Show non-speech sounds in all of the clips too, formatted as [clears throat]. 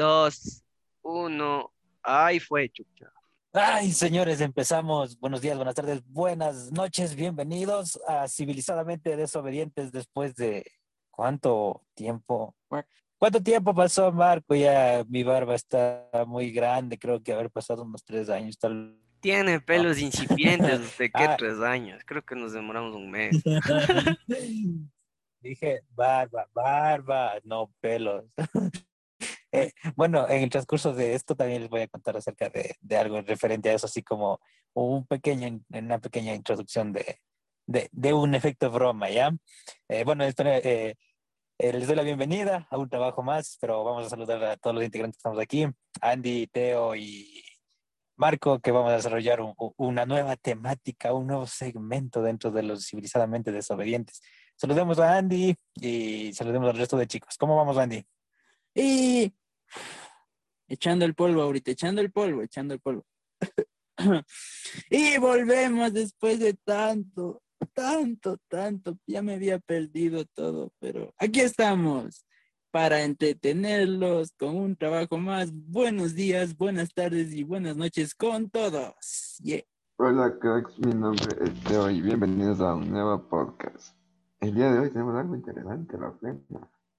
dos, uno. Ahí fue, chucha. Ay, señores, empezamos. Buenos días, buenas tardes, buenas noches. Bienvenidos a Civilizadamente Desobedientes después de cuánto tiempo. ¿Cuánto tiempo pasó, Marco? Ya mi barba está muy grande, creo que haber pasado unos tres años. Tal... Tiene pelos incipientes, ¿de [laughs] qué ah. tres años? Creo que nos demoramos un mes. [laughs] Dije barba, barba, no pelos. [laughs] Eh, bueno, en el transcurso de esto también les voy a contar acerca de, de algo referente a eso, así como un pequeño, una pequeña introducción de, de, de un efecto broma, ¿ya? Eh, bueno, esto, eh, eh, les doy la bienvenida a un trabajo más, pero vamos a saludar a todos los integrantes que estamos aquí, Andy, Teo y Marco, que vamos a desarrollar una nueva temática, un nuevo segmento dentro de los civilizadamente desobedientes. Saludemos a Andy y saludemos al resto de chicos. ¿Cómo vamos, Andy? Y echando el polvo ahorita, echando el polvo, echando el polvo. [coughs] y volvemos después de tanto, tanto, tanto. Ya me había perdido todo, pero aquí estamos para entretenerlos con un trabajo más. Buenos días, buenas tardes y buenas noches con todos. Hola, cracks, mi nombre es Teo y bienvenidos a un nuevo podcast. El día de hoy tenemos algo interesante, la plena.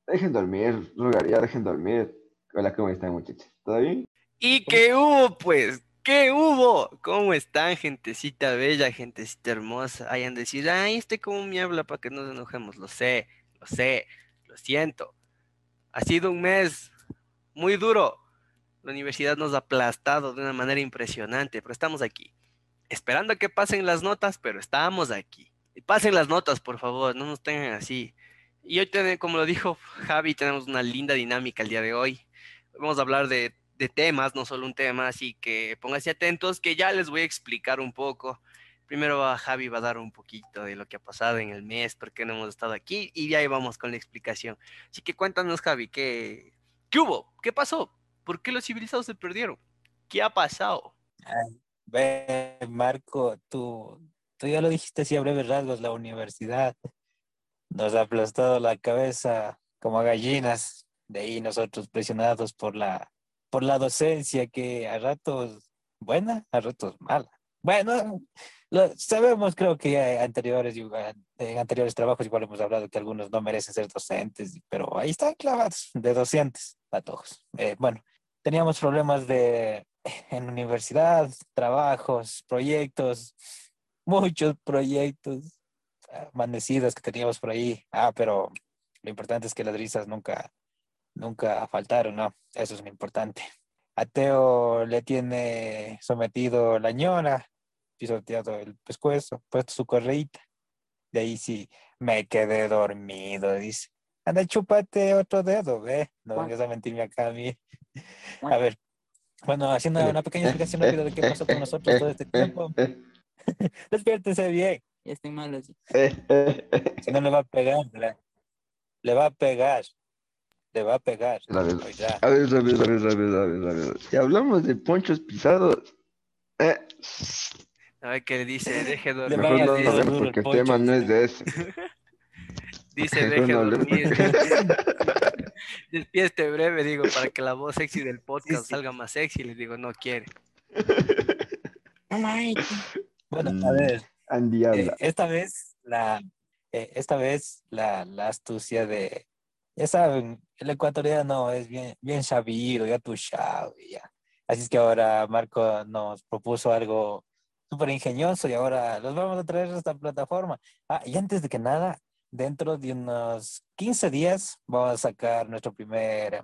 Dejen dormir, rogaría, dejen dormir. Hola, ¿cómo están, muchachos? ¿Todo bien? ¿Y qué hubo, pues? ¿Qué hubo? ¿Cómo están, gentecita bella, gentecita hermosa? Hayan decir, ay, este como me habla para que nos enojemos. Lo sé, lo sé, lo siento. Ha sido un mes muy duro. La universidad nos ha aplastado de una manera impresionante, pero estamos aquí. Esperando a que pasen las notas, pero estamos aquí. Pasen las notas, por favor, no nos tengan así. Y hoy, como lo dijo Javi, tenemos una linda dinámica el día de hoy. Vamos a hablar de, temas, no solo un tema, así que pónganse atentos que ya les voy a explicar un poco. Primero Javi va a dar un poquito de lo que ha pasado en el mes, por qué no hemos estado aquí, y ya ahí vamos con la explicación. Así que cuéntanos, Javi, ¿qué, qué hubo? ¿Qué pasó? ¿Por qué los civilizados se perdieron? ¿Qué ha pasado? ve, Marco, tú, tú ya lo dijiste así a breves rasgos, la universidad nos ha aplastado la cabeza como gallinas, de ahí nosotros presionados por la, por la docencia que a ratos buena, a ratos mala. Bueno, lo, sabemos, creo que anteriores, en anteriores trabajos igual hemos hablado que algunos no merecen ser docentes, pero ahí están clavados de docentes a todos. Eh, bueno, teníamos problemas de en universidad, trabajos, proyectos, muchos proyectos, amanecidas que teníamos por ahí. Ah, pero lo importante es que las risas nunca, nunca faltaron, ¿no? Eso es lo importante. A Teo le tiene sometido la ñora, pisoteado el pescuezo, puesto su correita. De ahí sí me quedé dormido, dice. Anda, chúpate otro dedo, ve. No vengas a mentirme acá a mí. A ver, bueno, haciendo una pequeña explicación rápida de qué pasó con nosotros todo este tiempo. [laughs] Despiértese bien. Ya estoy mal así. si no le va a pegar, le va a pegar. Le va a pegar. A ver, a ver, a ver, a ver, a ver, a ver, Si hablamos de ponchos pisados. Eh. A ver qué dice, deje dormir. Mejor no porque el, tema no es de ese. [laughs] dice, deje dormir. [laughs] Despieste breve, digo, para que la voz sexy del podcast salga más sexy. Le digo, no quiere. bueno, a ver. Eh, esta vez, la, eh, esta vez la, la, astucia de, ya saben, el ecuatoriano es bien, bien sabido, ya tu ya. Así es que ahora Marco nos propuso algo súper ingenioso y ahora los vamos a traer a esta plataforma. Ah, y antes de que nada, dentro de unos 15 días vamos a sacar nuestro primer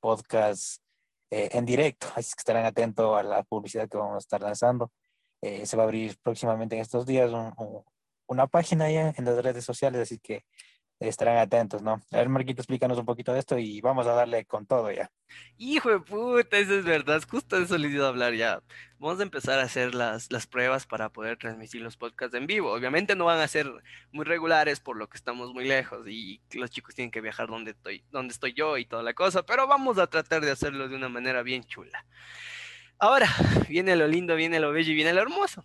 podcast eh, en directo. Así que estarán atentos a la publicidad que vamos a estar lanzando. Eh, se va a abrir próximamente en estos días una página ya en las redes sociales, así que estarán atentos, ¿no? A ver, Marquito, explícanos un poquito de esto y vamos a darle con todo ya. Hijo de puta, eso es verdad, justo eso les iba a hablar ya. Vamos a empezar a hacer las, las pruebas para poder transmitir los podcasts en vivo. Obviamente no van a ser muy regulares por lo que estamos muy lejos y los chicos tienen que viajar donde estoy, donde estoy yo y toda la cosa, pero vamos a tratar de hacerlo de una manera bien chula. Ahora, viene lo lindo, viene lo bello y viene lo hermoso.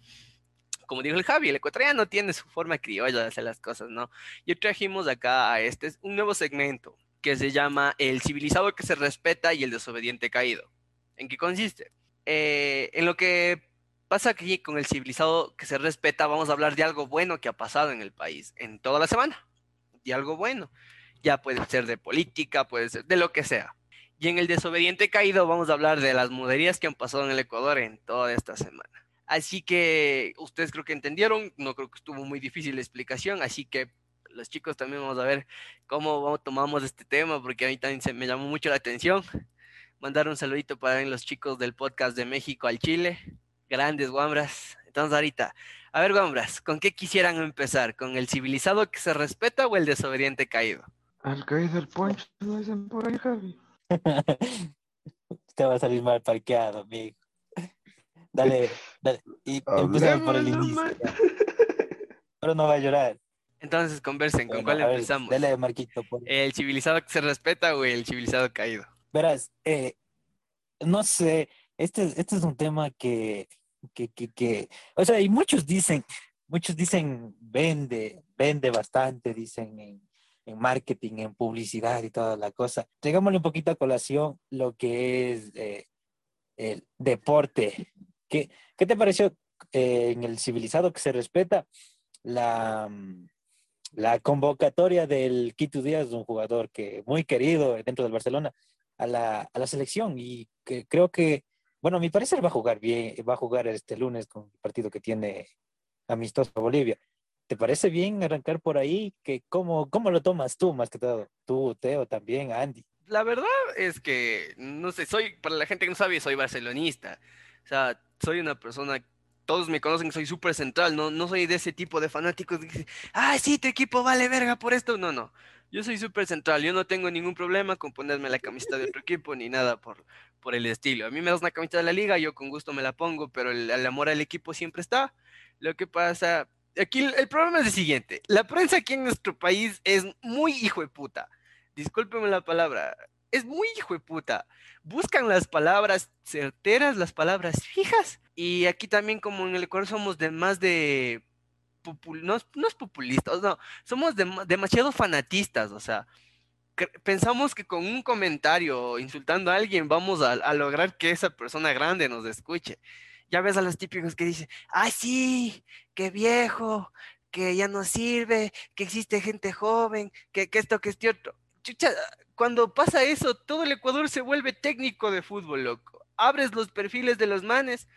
Como dijo el Javi, el ecuatoriano tiene su forma criolla de hacer las cosas, ¿no? Y trajimos acá a este un nuevo segmento que se llama El civilizado que se respeta y el desobediente caído. ¿En qué consiste? Eh, en lo que pasa aquí con el civilizado que se respeta, vamos a hablar de algo bueno que ha pasado en el país en toda la semana. De algo bueno. Ya puede ser de política, puede ser de lo que sea. Y en el desobediente caído vamos a hablar de las muderías que han pasado en el Ecuador en toda esta semana. Así que ustedes creo que entendieron, no creo que estuvo muy difícil la explicación, así que los chicos también vamos a ver cómo tomamos este tema, porque a mí también se me llamó mucho la atención. Mandar un saludito para los chicos del podcast de México al Chile, grandes guambras. Entonces ahorita, a ver guambras, ¿con qué quisieran empezar? ¿Con el civilizado que se respeta o el desobediente caído? Al caído el poncho, no dicen por ahí, Javi. [laughs] Te va a salir mal parqueado, amigo. Dale, dale. Y empezamos por el inicio. ya. Pero no va a llorar. Entonces conversen, ¿con Bueno, cuál ver, empezamos? Dale, Marquito. por- ¿El civilizado que se respeta o el civilizado caído? Verás, eh, no sé, este, este es un tema que, que, que, que, o sea, y muchos dicen, muchos dicen vende, vende bastante, dicen en, en marketing, en publicidad y toda la cosa. Llegámosle un poquito a colación lo que es eh, el deporte. ¿Qué, qué te pareció eh, en el civilizado que se respeta la, mm, la convocatoria del Quito Díaz, un jugador que muy querido dentro del Barcelona? a la, a la selección y que creo que, bueno, a mi parecer va a jugar bien, va a jugar este lunes con el partido que tiene amistoso Bolivia. ¿Te parece bien arrancar por ahí? Que cómo, ¿Cómo lo tomas tú más que todo? Tú, Teo, también, Andy. La verdad es que, no sé, soy, para la gente que no sabe, soy barcelonista. O sea, soy una persona, todos me conocen, soy súper central, no, no soy de ese tipo de fanáticos que dicen, ah, sí, tu equipo vale verga por esto. No, no, yo soy súper central, yo no tengo ningún problema con ponerme la camiseta de otro equipo ni nada por, por el estilo. A mí me das una camiseta de la liga, yo con gusto me la pongo, pero el, amor al equipo siempre está. Lo que pasa, aquí el, el problema es el siguiente, la prensa aquí en nuestro país es muy hijo de puta. Discúlpeme la palabra, es muy hijo de puta. Buscan las palabras certeras, las palabras fijas. Y aquí también, como en el Ecuador, somos de más de. popul- no, no es populistas, no. Somos dema- demasiado fanatistas. O sea, pensamos que con un comentario insultando a alguien vamos a, a lograr que esa persona grande nos escuche. Ya ves a los típicos que dicen: ¡Ay, sí! ¡Qué viejo! Que ya no sirve, que existe gente joven, que, que esto, que este otro. Chucha, cuando pasa eso, todo el Ecuador se vuelve técnico de fútbol, loco. Abres los perfiles de los manes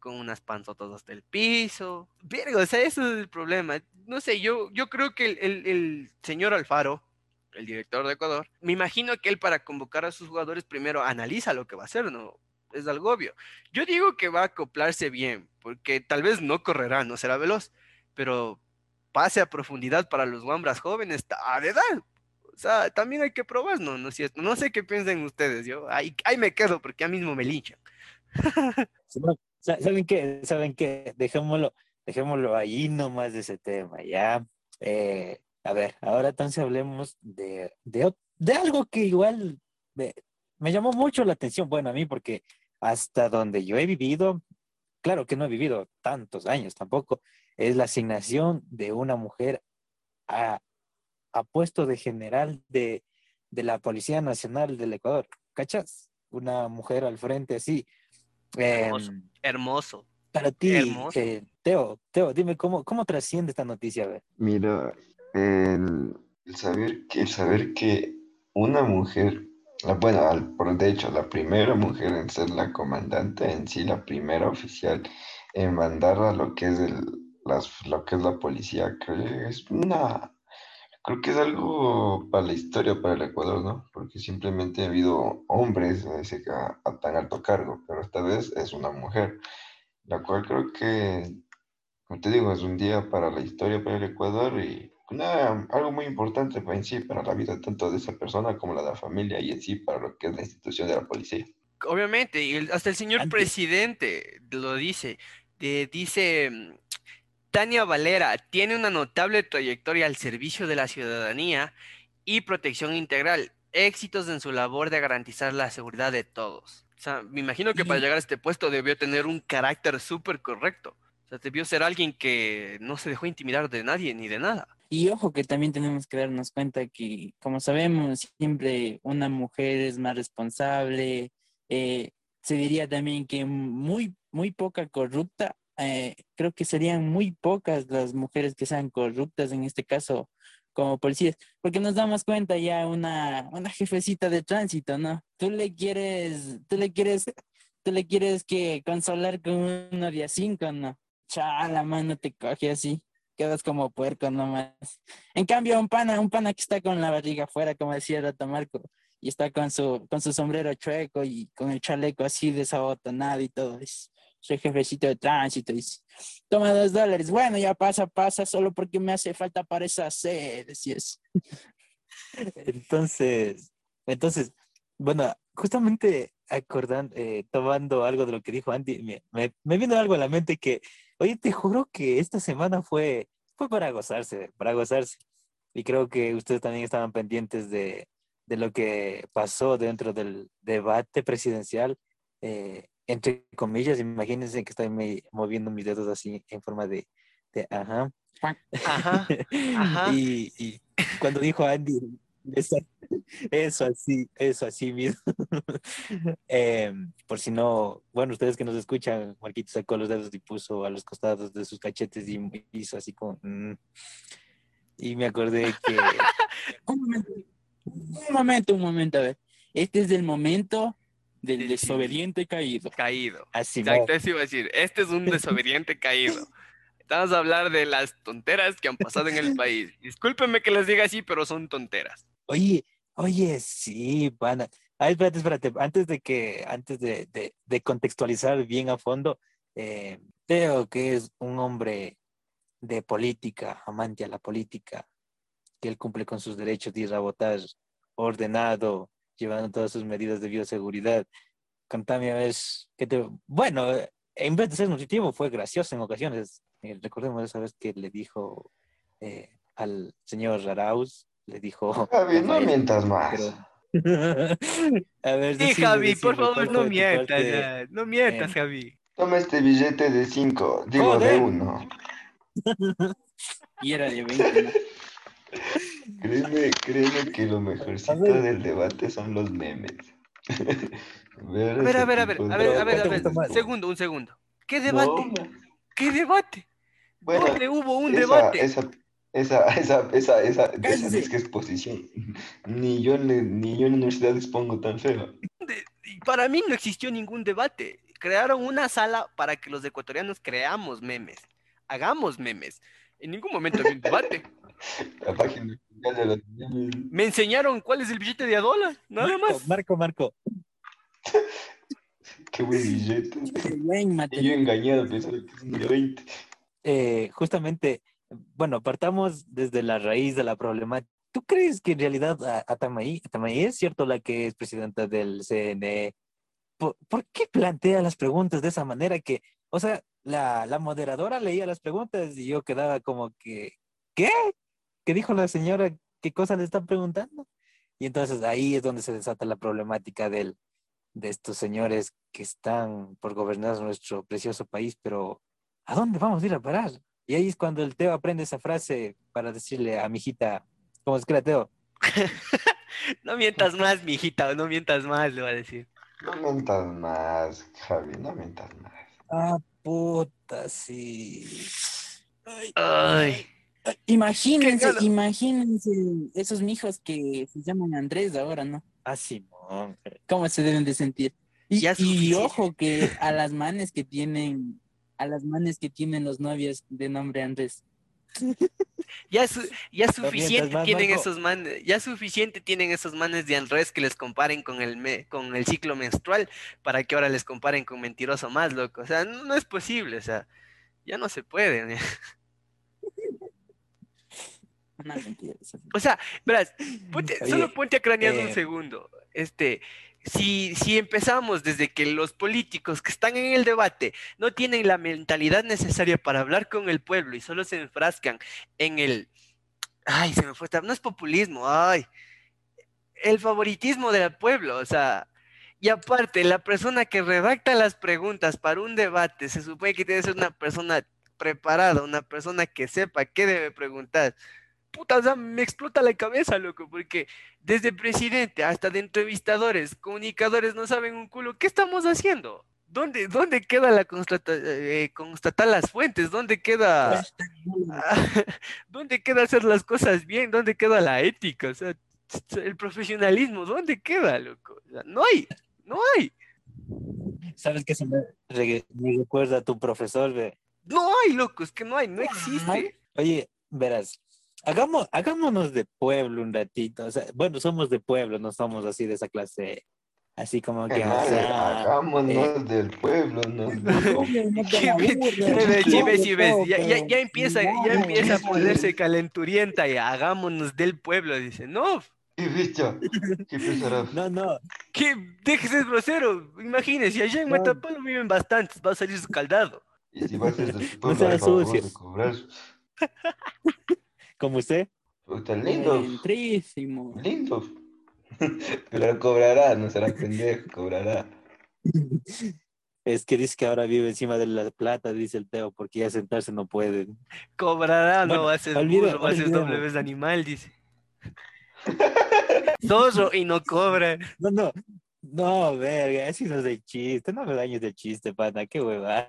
con unas panzotas hasta el piso. Verga, o sea, eso es el problema. No sé, yo, yo creo que el, el- señor Alfaro, el director de Ecuador, me imagino que él para convocar a sus jugadores primero analiza lo que va a hacer, ¿no? Es algo obvio. Yo digo que va a acoplarse bien, porque tal vez no correrá, no será veloz, pero pase a profundidad para los guambras jóvenes, está de edad. También hay que probar, ¿no? No es cierto. No sé qué piensan ustedes, yo ahí, ahí me quedo porque ya mismo me linchan. [laughs] ¿Saben qué? ¿Saben qué? Dejémoslo, dejémoslo ahí nomás de ese tema, ¿ya? Eh, a ver, ahora entonces hablemos de, de, de algo que igual me, me llamó mucho la atención, bueno, a mí porque hasta donde yo he vivido, claro que no he vivido tantos años tampoco, es la asignación de una mujer a, a puesto de general de, de la Policía Nacional del Ecuador, ¿cachas? Una mujer al frente así. Hermoso. Em, Hermoso. para ti, Hermoso. eh, Teo, Teo, dime cómo, cómo trasciende esta noticia, a ver. Mira, el, el saber que, el saber que una mujer, la- bueno, al- por de hecho, la primera mujer en ser la comandante en sí, la primera oficial en mandar a lo que es el, las, lo que es la policía, creo que es una, creo que es algo para la historia, para el Ecuador, ¿no? Porque simplemente ha habido hombres a, ese, a- a tan alto cargo, pero esta vez es una mujer, la cual creo que como te digo, es un día para la historia para el Ecuador y una- algo muy importante para en sí, para la vida tanto de esa persona como la de la familia y en sí para lo que es la institución de la policía. Obviamente, y el- hasta el señor Antes. presidente lo dice. de- dice mm, Tania Valera tiene una notable trayectoria al servicio de la ciudadanía y protección integral. Éxitos en su labor de garantizar la seguridad de todos. O sea, me imagino que para llegar a este puesto debió tener un carácter súper correcto. O sea, debió ser alguien que no se dejó intimidar de nadie ni de nada. Y ojo que también tenemos que darnos cuenta que, como sabemos, siempre una mujer es más responsable. eh, se diría también que muy, muy poca corrupta. Eh, creo que serían muy pocas las mujeres que sean corruptas en este caso como policías, porque nos damos cuenta ya una, una jefecita de tránsito, ¿no? Tú le quieres, tú le quieres, tú le quieres que consolar con uno de a cinco, ¿no? Chala, mano, te coge así quedas como puerco nomás. En cambio, un pana, un pana que está con la barriga afuera, como decía Rato Marco, y está con su, con su sombrero chueco y con el chaleco así desabotonado y todo. Es, soy jefecito de tránsito. Dice, toma dos dólares. Bueno, ya pasa, pasa, solo porque me hace falta para esa sed. Decías. [laughs] Entonces, entonces, bueno, justamente acordando, eh, tomando algo de lo que dijo Andy, me, me, me vino algo a la mente que, oye, te juro que esta semana fue, fue para gozarse, para gozarse. Y creo que ustedes también estaban pendientes de, de lo que pasó dentro del debate presidencial. eh, entre comillas, imagínense que estoy me- moviendo mis dedos así en forma de, de ajá. Ajá, ajá. y, y cuando dijo Andy, eso, eso así, eso así mismo. [laughs] Em, por si no, bueno, ustedes que nos escuchan, Marquito sacó los dedos y puso a los costados de sus cachetes y hizo así como... mm. Y me acordé que... [laughs] Un momento, un momento, un momento, a ver. Este es el momento del desobediente caído. Caído. Así Exacto, eso iba a decir. Este es un [laughs] desobediente caído. Vamos a hablar de las tonteras que han pasado en el [laughs] país. Discúlpenme que les diga así, pero son tonteras. Oye, oye, sí, pana. Ay, espérate, espérate. Antes de que, antes de, de- de contextualizar bien a fondo, eh, que es un hombre de política, amante a la política, que él cumple con sus derechos de ir a votar ordenado, llevando todas sus medidas de bioseguridad. Contame a ver, qué te... Bueno, eh, en vez de ser nutritivo, fue gracioso en ocasiones. Eh, recordemos esa vez que le dijo eh, al señor Arauz, le dijo... [laughs] Javi, no mientas más. pero- [laughs] a ver, Sí, decime, Javi, por decime, favor, ¿cuál no mientas, parte? no mientas, eh, Javi. Toma este billete de 5, digo de Joder. 1. [laughs] Y era de 20, ¿no? Créeme, créeme que lo mejorcito ver. del debate son los memes. [laughs] Ver A ver, a ver, a ver, a ver, a ver, a ¿cuál te ver. Segundo, un segundo. ¿Qué debate? No, ¿Qué debate? bueno, ¿Dónde hubo un esa, debate? Esa, esa, esa, esa, esa, esa Cállese. disque exposición. Ni yo, ni yo en la universidad expongo tan feo. Para mí no existió ningún debate. Crearon una sala para que los ecuatorianos creamos memes, hagamos memes. En ningún momento había un debate. [laughs] La página de los memes. Me enseñaron cuál es el billete de a dólar, nada Marco, más. Marco, Marco. [laughs] Qué buen billete. Buen Y yo material. engañado pensando que es un de 20. eh, justamente, bueno, partamos desde la raíz de la problemática. ¿Tú crees que en realidad a- Atamaí, Atamaí es cierto la que es presidenta del CNE? ¿Por, por qué plantea las preguntas de esa manera que, o sea, la, la moderadora leía las preguntas y yo quedaba como que, ¿qué? ¿Qué dijo la señora? ¿Qué cosa le están preguntando? Y entonces ahí es donde se desata la problemática del, de estos señores que están por gobernar nuestro precioso país, pero ¿a dónde vamos a ir a parar? Y ahí es cuando el Teo aprende esa frase para decirle a mi hijita, ¿cómo es que era Teo? [laughs] No mientas más, mijita, no mientas más, le va a decir. No mientas más, Javi, no mientas más. Ah, puta, sí. Ay, Ay, Imagínense, imagínense esos mijos que se llaman Andrés ahora, ¿no? Ah, Simón. ¿Cómo se deben de sentir? Y, y ojo que a las manes que tienen, a las manes que tienen los novios de nombre Andrés. ya, su- ya suficiente más, tienen Marco. esos manes, ya suficiente tienen esos manes de Andrés que les comparen con el me- con el ciclo menstrual para que ahora les comparen con mentiroso más, loco. O sea, no, no es posible, o sea, ya no se puede. [laughs] Una mentira. O sea, verás, ponte- Oye, solo ponte a cranear un eh, segundo. Este, si, si empezamos desde que los políticos que están en el debate no tienen la mentalidad necesaria para hablar con el pueblo y solo se enfrascan en el, ay, se me fue, no es populismo, ay, el favoritismo del pueblo, o sea, y aparte, la persona que redacta las preguntas para un debate se supone que tiene que ser una persona preparada, una persona que sepa qué debe preguntar. Puta, o sea, me explota la cabeza, loco, porque desde presidente hasta de entrevistadores, comunicadores no saben un culo. ¿Qué estamos haciendo? ¿Dónde, dónde queda la constata, eh, constatar las fuentes? ¿Dónde queda, [laughs] dónde queda hacer las cosas bien? ¿Dónde queda la ética? O sea, el profesionalismo, ¿dónde queda, loco? O sea, no hay, no hay. ¿Sabes qué se me, re- me recuerda a tu profesor? ve? No hay, loco, es que no hay, no existe. Oye, verás, hagamos, hagámonos de pueblo un ratito. O sea, bueno, somos de pueblo, no somos así de esa clase, así como que... o sea, hagámonos del pueblo, no, no. Ya, empieza, ya empieza a ponerse calenturienta y hagámonos del pueblo, dice, no, ¿Qué bicho? ¿Qué pensarás? [laughs] No, no, que déjese de grosero, imagínese, allá en No. Matapalo viven bastantes, va a salir escaldado. Y si vas a ser de tu [laughs] pueblo, hay favor sucio. Como usted. Puta, lindo, Entrísimo. lindo. [laughs] Pero cobrará, no será pendejo, cobrará. Es que dice que ahora vive encima de la plata, dice el Teo, porque ya sentarse no puede. Cobrará, Bueno, no va a ser olvida- burro, va a ser olvidemos. doble vez animal, dice. [laughs] Zorro y no cobra. No, no, no, verga, así no es de chiste, no me dañes de chiste, pana, qué hueva.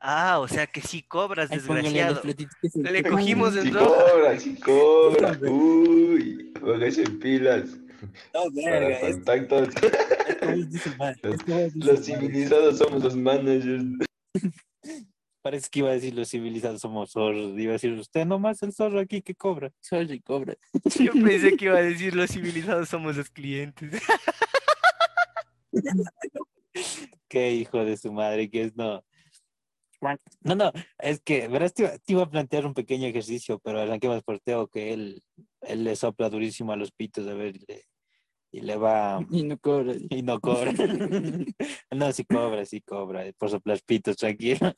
Ah, o sea que sí cobras, desgraciado. se Le cogimos Si en rojo. cobra, si cobra. [laughs] Uy, póngase pilas. No, Para verga, es, contactos. el Los- Los el civilizados somos los managers. [laughs] Parece que iba a decir los civilizados somos zorros, iba a decir usted nomás el zorro aquí que cobra. Sorry, cobra. [laughs] Yo pensé que iba a decir los civilizados somos los clientes. Qué hijo de su madre que es, no. No, no, es que, verás, te iba, te iba a plantear un pequeño ejercicio, pero arranquemos por Teo, que él, él le sopla durísimo a los pitos, a ver, y le, y le va, [laughs] Y no cobra. [laughs] y no cobra. [laughs] no, sí cobra, sí cobra, por soplar pitos, tranquilo.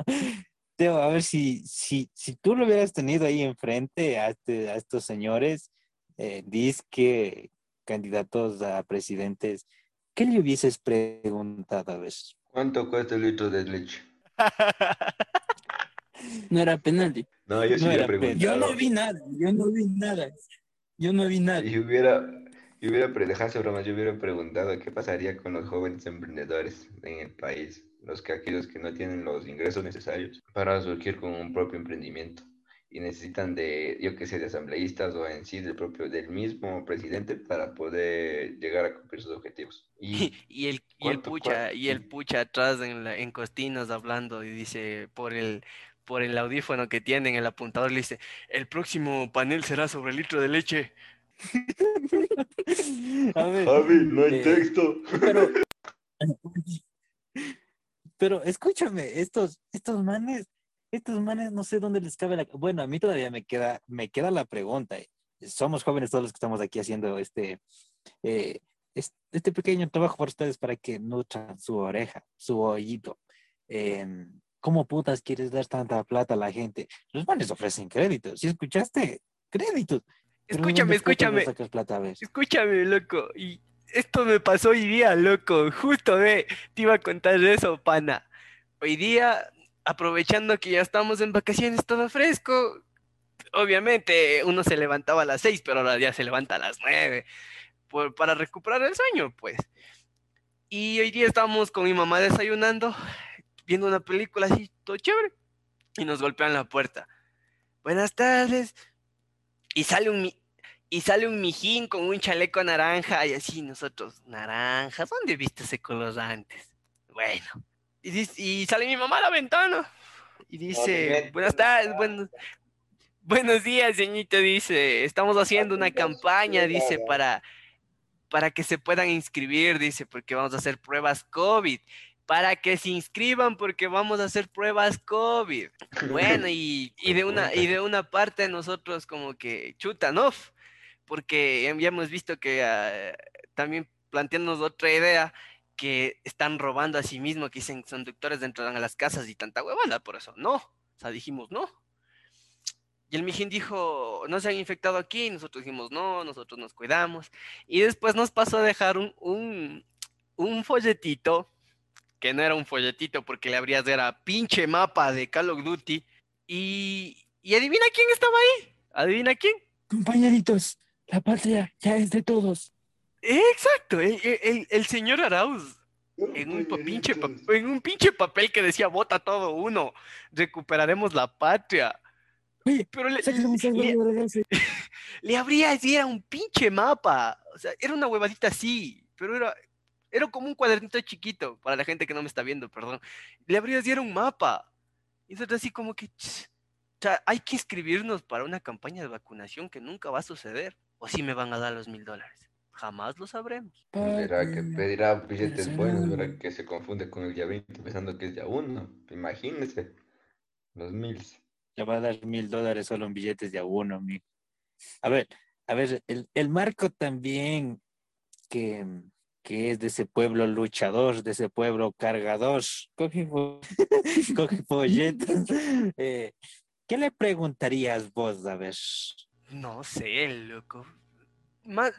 Teo, a ver si, si, si tú lo hubieras tenido ahí enfrente a, este- a estos señores, eh, disque candidatos a presidentes, ¿qué le hubieses preguntado a ver? ¿Cuánto cuesta el litro de leche? No era penalti. No, yo sí No hubiera era pe- preguntado. Yo no vi nada, yo no vi nada. Yo no vi nada. Y hubiera, y hubiera, dejase bromas, yo hubiera preguntado qué pasaría con los jóvenes emprendedores en el país, los que aquellos que no tienen los ingresos necesarios para surgir con un propio emprendimiento y necesitan de, yo qué sé, de asambleístas o en sí del propio, del mismo presidente para poder llegar a cumplir sus objetivos. Y [laughs] Y el, y el ¿Cuánto, pucha, cuánto? y el pucha atrás en, la, en Costinos hablando y dice por el por el audífono que tienen, el apuntador le dice, el próximo panel será sobre el litro de leche. [laughs] A ver, Javi, no hay Eh, texto. pero, [laughs] [laughs] pero escúchame, estos, estos manes, estos manes no sé dónde les cabe la... Bueno, a mí todavía me queda, me queda la pregunta. eh. Somos jóvenes todos los que estamos aquí haciendo este, eh, este pequeño trabajo para ustedes para que nutran su oreja, su oído. Em, ¿Cómo putas quieres dar tanta plata a la gente? Los manes ofrecen créditos. ¿Sí escuchaste? Créditos. Escúchame, ¿dónde putas escúchame. plata? Escúchame, loco. Y esto me pasó hoy día, loco. Justo ve, te iba a contar eso, pana. Hoy día, aprovechando que ya estamos en vacaciones, todo fresco. Obviamente, uno se levantaba a las seis, pero ahora ya se levanta a las nueve. Por- para recuperar el sueño, pues. Y hoy día estábamos con mi mamá desayunando, viendo una película así, todo chévere. Y nos golpean la puerta. Buenas tardes. Y sale un, y sale un mijín con un chaleco naranja y así nosotros, naranjas, ¿dónde viste ese color antes? Bueno, y, dice- y sale mi mamá a la ventana y dice, buenas tardes, buenos, buenos días, señorita, dice, estamos haciendo una campaña, dice, para, para que se puedan inscribir, dice, porque vamos a hacer pruebas COVID. Para que se inscriban porque vamos a hacer pruebas COVID. Bueno, y, y de una, y de una parte nosotros como que chuta, ¿no? Porque ya hemos visto que ah, también planteándonos otra idea que están robando a sí mismos, que dicen son doctores entrarán a las casas y tanta huevada, por eso no. O sea, dijimos no. Y el mijín dijo, no se han infectado aquí, nosotros dijimos no, nosotros nos cuidamos. Y después nos pasó a dejar un, un, un folletito, que no era un folletito porque le habrías era pinche mapa de Call of Duty, Y, y adivina quién estaba ahí. ¿Adivina quién? Compañeritos, la patria ya es de todos. Exacto, el, el- el señor Arauz en un, pinche, en un pinche papel que decía vota todo uno, recuperaremos la patria. Oye, Pero le, le, regalse. [laughs] le abría y era un pinche mapa. O sea, era una huevadita así, pero era, era como un cuadernito chiquito, para la gente que no me está viendo, perdón. Le abrías y era un mapa. Y entonces así como que, ch, o sea, hay que inscribirnos para una campaña de vacunación que nunca va a suceder. O si me van a dar los mil dólares. Jamás lo sabremos. Verá que Patria. pedirá billetes buenos, verá que se confunde con el día 20 pensando que es día 1. Imagínese. Los mil. Le va a dar mil dólares solo en billetes de a uno, amigo. A ver, a ver, el, el Marco también, que, que es de ese pueblo luchador, de ese pueblo cargador, coge, [laughs] coge folletos. [laughs] Eh, ¿Qué le preguntarías vos, a ver? No sé, loco. Más,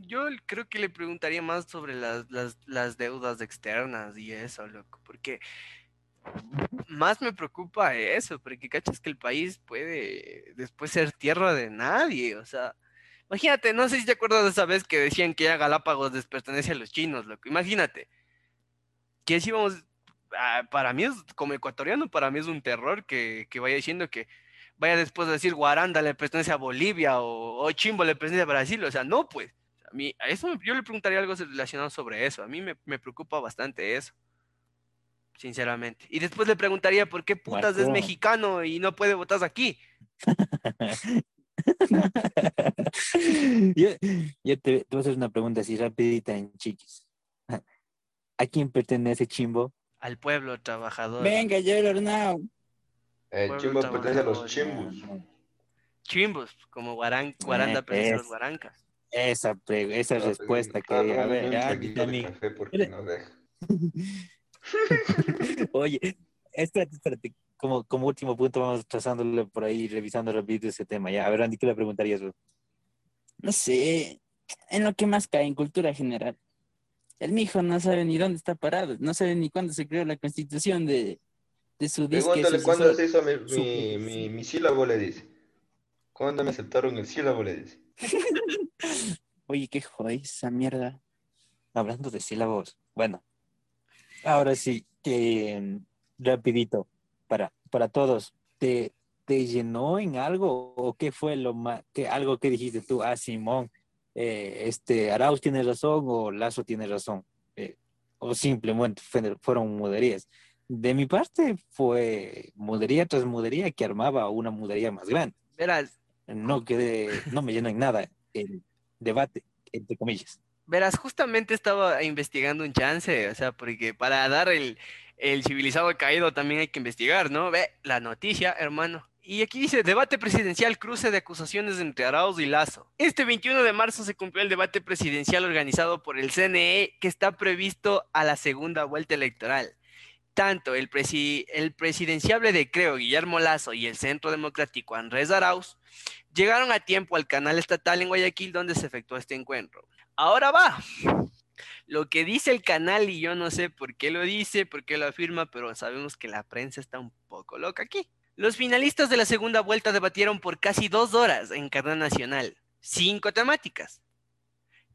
yo creo que le preguntaría más sobre las, las, las deudas externas y eso, loco, porque más me preocupa eso, porque cachas que el país puede después ser tierra de nadie, o sea, imagínate, no sé si te acuerdas de esa vez que decían que ya Galápagos les pertenece a los chinos, loco, imagínate, que así vamos, ah, para mí es, como ecuatoriano, para mí es un terror que, que vaya diciendo que vaya después a decir Guaranda le pertenece a Bolivia o, o Chimbo le pertenece a Brasil, o sea, no, pues. A mí, a eso yo le preguntaría algo relacionado sobre eso. A mí me preocupa bastante eso. Sinceramente. Y después le preguntaría por qué putas es mexicano y no puede votar aquí. yo, yo te, te voy a hacer una pregunta así rapidita en chiquis. ¿A quién pertenece Chimbo? Al pueblo trabajador. Venga, Gerard now. El Pueblo chimbo pertenece a los chimbos. Chimbos, como Guaran, Guaranda Eh, pertenece a los. Guarancas. Esa, esa Ah, respuesta ah, que, a ver, un ya, traguito [laughs] Oye, espérate, espérate. Como, como último punto, vamos trazándole por ahí, revisando rápido ese tema. Ya, a ver, Andy, ¿qué le preguntarías? No sé, en lo que más cae en cultura general. El mijo no sabe ni dónde está parado, no sabe ni cuándo se creó la constitución de, de su disque Pregúntale cuándo se hizo mi, su- mi, mi, mi sílabo, le dice. ¿Cuándo me aceptaron el sílabo, le dice? [laughs] Oye, qué joder esa mierda. Hablando de sílabos. Bueno, ahora sí, que rapidito, para, para todos. ¿Te, ¿Te llenó en algo o qué fue lo más, que, algo que dijiste tú? Ah, Simón, eh, este, Arauz tiene razón o Lazo tiene razón. Eh, o simplemente fue- fueron muderías. De mi parte fue mudería tras mudería que armaba una mudería más grande. Verás, No quedé, no me llenó en nada el debate, entre comillas. Verás, justamente estaba investigando un chance, o sea, porque para dar el, el civilizado caído también hay que investigar, ¿no? Ve la noticia, hermano. Y aquí dice, debate presidencial, cruce de acusaciones entre Arauz y Lazo. Este 21 de marzo se cumplió el debate presidencial organizado por el CNE que está previsto a la segunda vuelta electoral. Tanto el, presi- el presidenciable de Creo, Guillermo Lazo, y el Centro Democrático Andrés Arauz llegaron a tiempo al canal estatal en Guayaquil donde se efectuó este encuentro. Ahora va. Lo que dice el canal, y yo no sé por qué lo dice, por qué lo afirma, pero sabemos que la prensa está un poco loca aquí. Los finalistas de la segunda vuelta debatieron por casi dos horas en cadena nacional, cinco temáticas,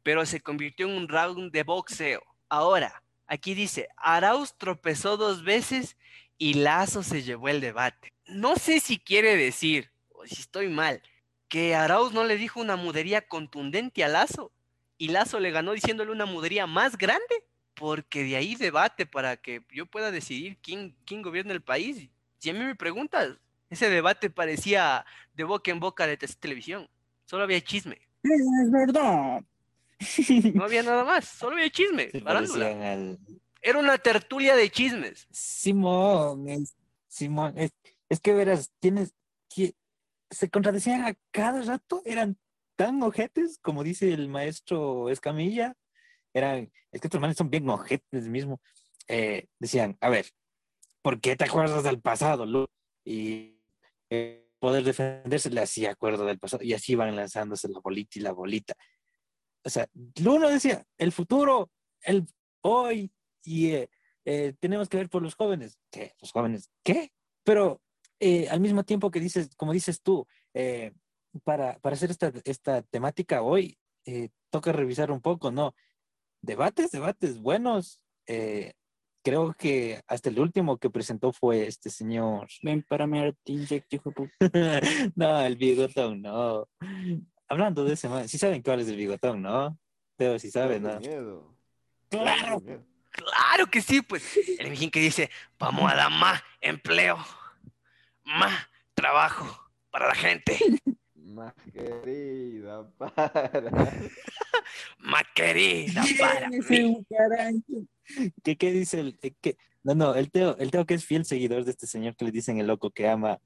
pero se convirtió en un round de boxeo. Ahora, aquí dice, Arauz tropezó dos veces y Lazo se llevó el debate. No sé si quiere decir, o si estoy mal, que Arauz no le dijo una mudería contundente a Lazo y Lazo le ganó diciéndole una mudería más grande, porque de ahí debate para que yo pueda decidir quién, quién gobierna el país. Si a mí me preguntas, ese debate parecía de boca en boca de te- televisión. Solo había chisme. Es verdad. No había nada más. Solo había chisme. Al, Era una tertulia de chismes. Simón, es, Simón, es, es que verás, tienes que se contradecían a cada rato, eran tan ojetes, como dice el maestro Escamilla, eran, es que estos manes son bien ojetes mismo. Eh, decían, a ver, ¿por qué te acuerdas del pasado? Lu? Y eh, poder defenderse le hacía acuerdo del pasado, y así iban lanzándose la bolita y la bolita. O sea, uno decía, el futuro, el hoy, y eh, eh, tenemos que ver por los jóvenes. ¿Qué? ¿Los jóvenes? ¿Qué? Pero eh, al mismo tiempo que dices, como dices tú, eh, para, para hacer esta, esta temática hoy, eh, toca revisar un poco, ¿no? Debates, debates buenos. eh, creo que hasta el último que presentó fue este señor. Ven para mi [laughs] no, el bigotón, no. Hablando de ese sí saben cuál es el bigotón, ¿no? Pero sí saben, ¿no? Miedo. Claro. Miedo. Claro que sí, pues. El mijín que dice, vamos a dar más empleo, más trabajo para la gente, Más querida [laughs] para. [laughs] más querida [laughs] para Ese mí. ¿Qué, qué dice el eh, qué? No, no, el Teo, el Teo que es fiel seguidor de este señor que le dicen el loco que ama.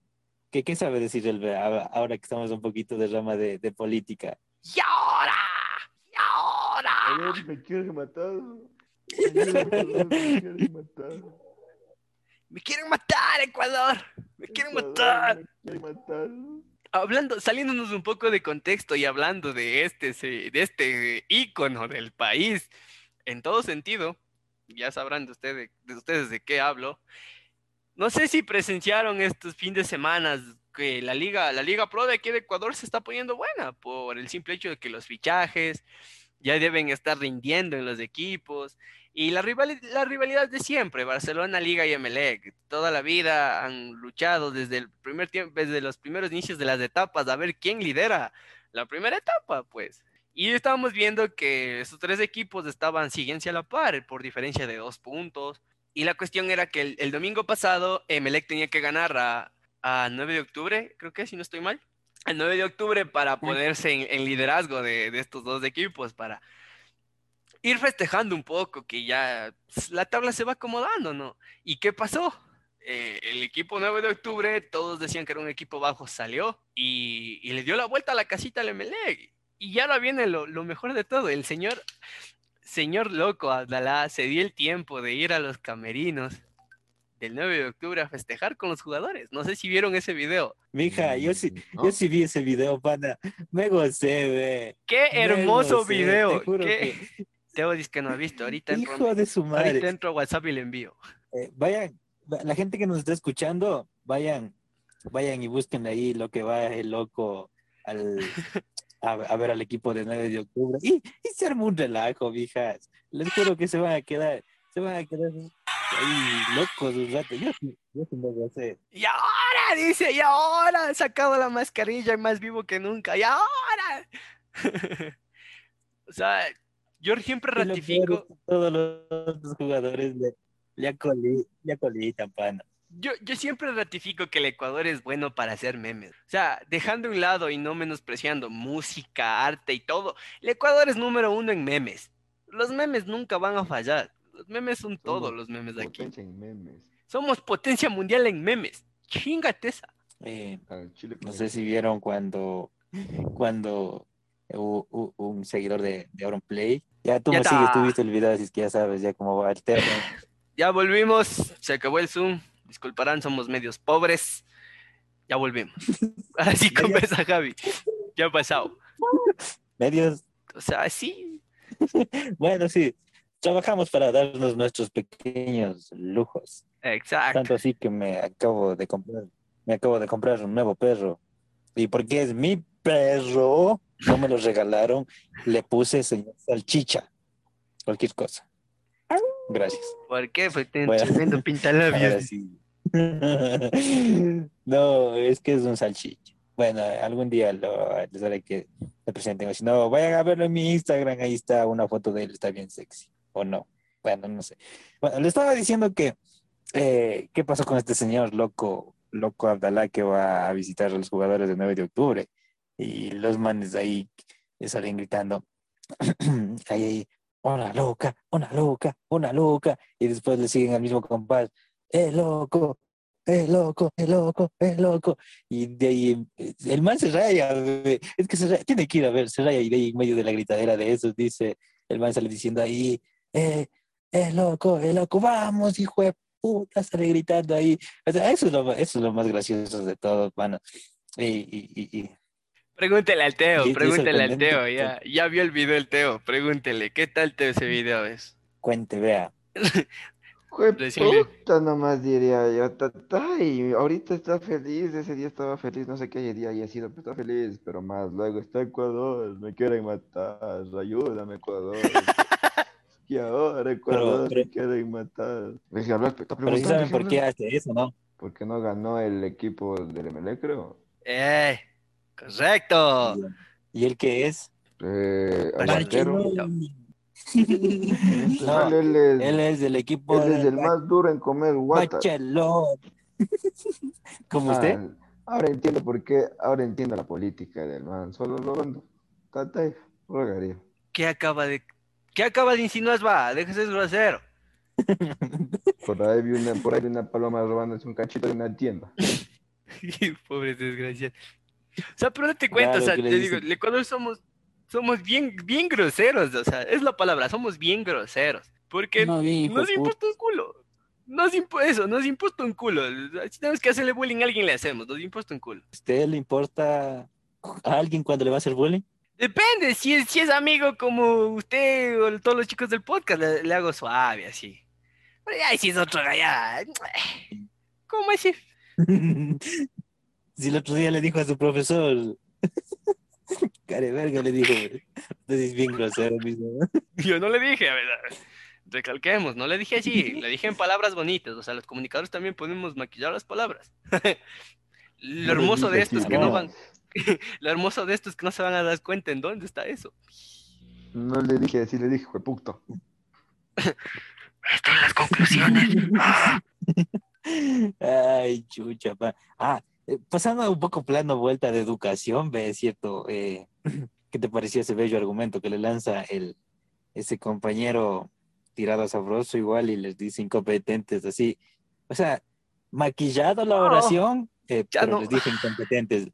¿Qué, qué sabe decir él ahora, que estamos un poquito de rama de, de política? Y ahora, y ahora. Me quieren matar. Me quieren matar. Me quieren matar, Ecuador. Me quieren matar. Me quieren matar. Hablando, saliéndonos un poco de contexto y hablando de este, de este ícono del país, en todo sentido, ya sabrán de ustedes, de ustedes de qué hablo. No sé si presenciaron estos fines de semana que la liga, la liga pro de aquí de Ecuador se está poniendo buena por el simple hecho de que los fichajes ya deben estar rindiendo en los equipos y la rivali- la rivalidad de siempre, Barcelona, Liga y Emelec, toda la vida han luchado desde el primer tiempo, desde los primeros inicios de las etapas, a ver quién lidera la primera etapa, pues. Y estábamos viendo que esos tres equipos estaban siguiendo a la par por diferencia de dos puntos. Y la cuestión era que el, el domingo pasado Emelec tenía que ganar a, a 9 de octubre, creo que si no estoy mal, al 9 de octubre para ponerse en, en liderazgo de, de estos dos equipos, para ir festejando un poco, que ya pues, la tabla se va acomodando, ¿no? ¿Y qué pasó? Eh, el equipo 9 de octubre, todos decían que era un equipo bajo, salió y, y le dio la vuelta a la casita al Emelec. Y ya ahora viene lo, lo mejor de todo, el señor, señor loco Abdalá se dio el tiempo de ir a los camerinos del 9 de octubre a festejar con los jugadores. No sé si vieron ese video. Mija, yo sí, ¿No? yo sí vi ese video, pana. Me gocé, ve. ¡Qué hermoso gocé, video! Te juro ¿Qué? Teo dice que no ha visto. Ahorita que, entro, hijo de su ahorita madre. entro a WhatsApp y le envío. Eh, vayan, va- la gente que nos está escuchando, vayan, vayan y busquen ahí lo que va el loco al, a, a ver al equipo de 9 de octubre. Y, y se armó un relajo, viejas. Les juro que se van a quedar, se van a quedar ahí locos un rato. Yo, sí- yo sí me gocé. Y ahora, dice, y ahora, sacado la mascarilla y más vivo que nunca, y ahora. [laughs] o sea, yo siempre ratifico, todos los jugadores le, le, acoli- le acolitan, pana. yo, yo siempre ratifico que el Ecuador es bueno para hacer memes. O sea, dejando a un lado y no menospreciando música, arte y todo, el Ecuador es número uno en memes. Los memes nunca van a fallar. Los memes son todos los memes de aquí. Potencia en memes. Somos potencia mundial en memes. Chingate esa. Eh, No sé si vieron cuando, cuando un seguidor de, de Auronplay. Ya tú Ya me sigues, tú viste el video, así es que ya sabes ya cómo va el tema. [laughs] Ya volvimos, se acabó el Zoom. Disculparán, somos medios pobres. Ya volvimos. Ahora [laughs] sí Ya, ya. conversa, Javi. Ya ha pasado. Medios, O sea, sí. [laughs] bueno, sí, trabajamos para darnos nuestros pequeños lujos. Exacto. Tanto así que me acabo de comprar, me acabo de comprar un nuevo perro. Y porque es mi perro, no me lo regalaron, le puse señor salchicha. Cualquier cosa. Gracias. ¿Por qué? Porque tienen Bueno. tremendo pintalabios. sí. [laughs] no, es que es un salchicha. Bueno, algún día lo, les haré que le presenten. Si no, vayan a verlo en mi Instagram. Ahí está una foto de él. Está bien sexy. O no. Bueno, no sé. Bueno, le estaba diciendo que. eh, ¿Qué pasó con este señor loco, loco Abdalá que va a visitar a los jugadores del 9 de octubre? Y los manes ahí le salen gritando. [clears throat] ahí, ahí, loca, una loca, una loca. Y después le siguen al mismo compás. ¡Eh, loco! ¡Eh, loco! ¡Eh, loco! ¡Eh, loco! Y de ahí el man se raya. Es que se tiene que ir a ver, se raya. Y de ahí en medio de la gritadera de esos dice, el man sale diciendo ahí, ¡eh, eh, loco! ¡Eh, loco! ¡Vamos, hijo de puta! Sale gritando ahí. O sea, eso es lo, eso es lo más gracioso de todo, mano. Y- Pregúntele al Teo, Y- pregúntele al. Teo. Ya, ya vio el video el Teo. Pregúntele, ¿qué tal Teo ese video es? cuente, vea. [laughs] Decirle. puta nomás diría yo, tata, y ahorita está feliz, ese día estaba feliz, no sé qué día haya sido, pero está feliz, pero más luego está Ecuador, me quieren matar, ayúdame Ecuador. [laughs] Y ahora Ecuador pero- me quieren matar. Hablar- está Pero sí preguntando, saben ¿qué por qué hace eso, ¿no? Porque no ganó el equipo del MLE, creo. ¡Eh! ¡Correcto! ¿Y él qué es? Eh, Barcelona. aguantero. No, él [laughs] es, Él es del equipo él es de el más duro en comer guata. [laughs] Como usted. Ah, ahora entiendo por qué, ahora entiendo la política del man, solo lo vendo. Tata, rogaría. ¿Qué acaba de, qué acaba de insinuar, va? Déjese de ser grosero. [laughs] Por ahí vi una, por ahí vi una paloma robándose un cachito de una tienda. Pobre desgraciado. O sea, pero no te cuento, Claro o sea, te digo, el Ecuador somos, somos bien, bien groseros, o sea, es la palabra, somos bien groseros. Porque No, bien, nos importa un culo. Nos impo eso, nos importa un culo. Si tenemos que hacerle bullying a alguien, le hacemos, nos importa un culo. ¿Usted le importa a alguien cuando le va a hacer bullying? Depende, si es, si es amigo como usted o todos los chicos del podcast, le, le hago suave, así. Pero ya, si es otro allá, ¿cómo así? [laughs] si el otro día le dijo a su profesor, [laughs] care verga, le dijo, usted es bien grosero mismo. Yo no le dije, a ver, recalquemos, no le dije así, le dije en palabras bonitas, o sea, los comunicadores también podemos maquillar las palabras. Lo hermoso de esto es que no van, [laughs] lo hermoso de esto es que no se van a dar cuenta en dónde está eso. No le dije así, le dije, puto. Están las conclusiones. [laughs] Ay, chucha, pa. Ah, eh, pasando a un poco plano vuelta de educación, ve, cierto, eh, [clears throat] ¿qué te pareció ese bello argumento que le lanza el, ese compañero tirado a sabroso igual y les dice incompetentes, así? O sea, maquillado la No, oración, eh, ya pero no. les dijo incompetentes.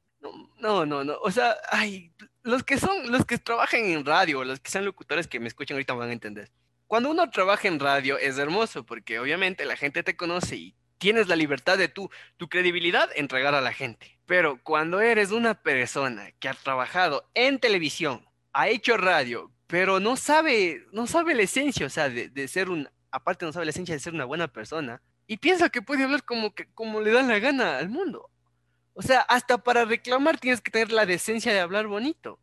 No, no, no, o sea, ay, los que son, los que trabajan en radio, los que sean locutores que me escuchan ahorita van a entender. Cuando uno trabaja en radio es hermoso porque obviamente la gente te conoce y tienes la libertad de tu, tu credibilidad entregar a la gente. Pero cuando eres una persona que ha trabajado en televisión, ha hecho radio, pero no sabe, no sabe la esencia, o sea, de, ser un, aparte no sabe la esencia de ser una buena persona, y piensa que puede hablar como, que, como le da la gana al mundo. O sea, hasta para reclamar tienes que tener la decencia de hablar bonito.